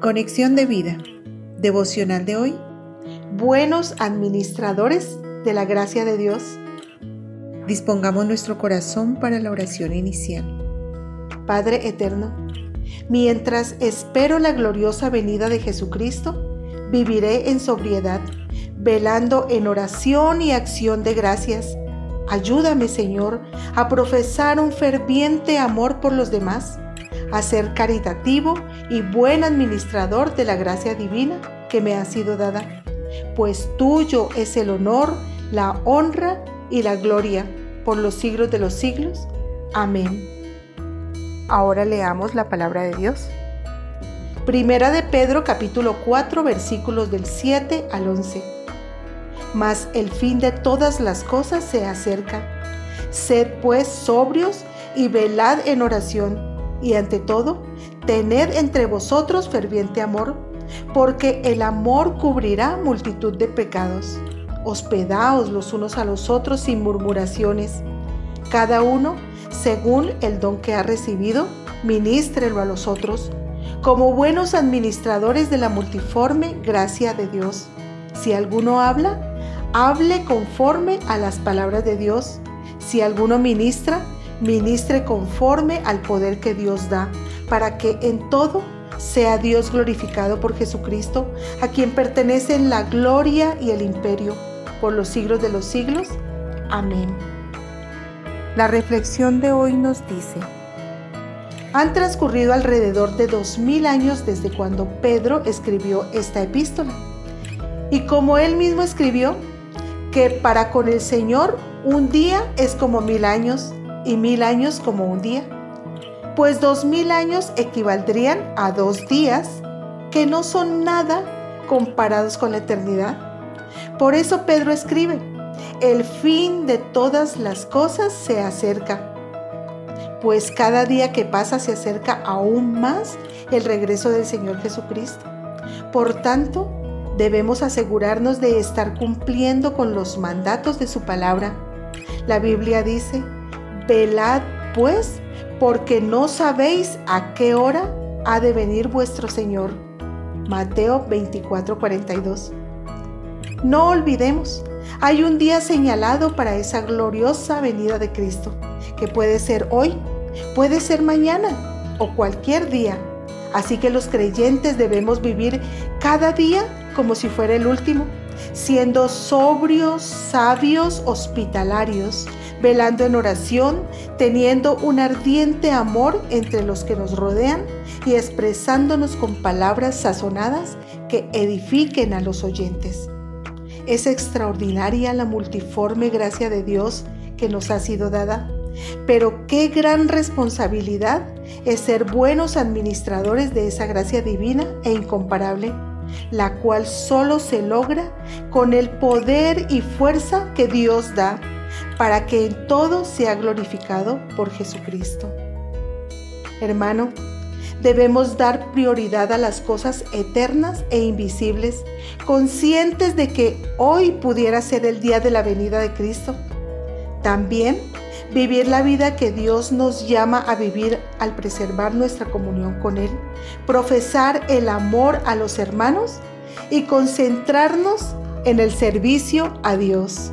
Conexión de vida. Devocional de hoy. Buenos administradores de la gracia de Dios. Dispongamos nuestro corazón para la oración inicial. Padre eterno, mientras espero la gloriosa venida de Jesucristo, viviré en sobriedad, velando en oración y acción de gracias. Ayúdame, Señor, a profesar un ferviente amor por los demás a ser caritativo y buen administrador de la gracia divina que me ha sido dada, pues tuyo es el honor, la honra y la gloria por los siglos de los siglos. Amén. Ahora leamos la palabra de Dios. Primera de Pedro capítulo 4 versículos del 7 al 11. Mas el fin de todas las cosas se acerca. Sed pues sobrios y velad en oración y ante todo, tened entre vosotros ferviente amor, porque el amor cubrirá multitud de pecados. Hospedaos los unos a los otros sin murmuraciones. Cada uno, según el don que ha recibido, ministrelo a los otros, como buenos administradores de la multiforme gracia de Dios. Si alguno habla, hable conforme a las palabras de Dios. Si alguno ministra, ministre conforme al poder que Dios da, para que en todo sea Dios glorificado por Jesucristo, a quien pertenecen la gloria y el imperio por los siglos de los siglos. Amén. La reflexión de hoy nos dice, han transcurrido alrededor de dos mil años desde cuando Pedro escribió esta epístola. Y como él mismo escribió, que para con el Señor un día es como mil años y mil años como un día, pues dos mil años equivaldrían a dos días, que no son nada comparados con la eternidad. Por eso Pedro escribe, el fin de todas las cosas se acerca, pues cada día que pasa se acerca aún más el regreso del Señor Jesucristo. Por tanto, debemos asegurarnos de estar cumpliendo con los mandatos de su palabra. La Biblia dice, Velad pues, porque no sabéis a qué hora ha de venir vuestro Señor. Mateo 24:42. No olvidemos, hay un día señalado para esa gloriosa venida de Cristo, que puede ser hoy, puede ser mañana o cualquier día. Así que los creyentes debemos vivir cada día como si fuera el último, siendo sobrios, sabios, hospitalarios, velando en oración, teniendo un ardiente amor entre los que nos rodean y expresándonos con palabras sazonadas que edifiquen a los oyentes. Es extraordinaria la multiforme gracia de Dios que nos ha sido dada, pero qué gran responsabilidad es ser buenos administradores de esa gracia divina e incomparable la cual solo se logra con el poder y fuerza que Dios da para que en todo sea glorificado por Jesucristo. Hermano, debemos dar prioridad a las cosas eternas e invisibles, conscientes de que hoy pudiera ser el día de la venida de Cristo. También vivir la vida que Dios nos llama a vivir al preservar nuestra comunión con Él, profesar el amor a los hermanos y concentrarnos en el servicio a Dios.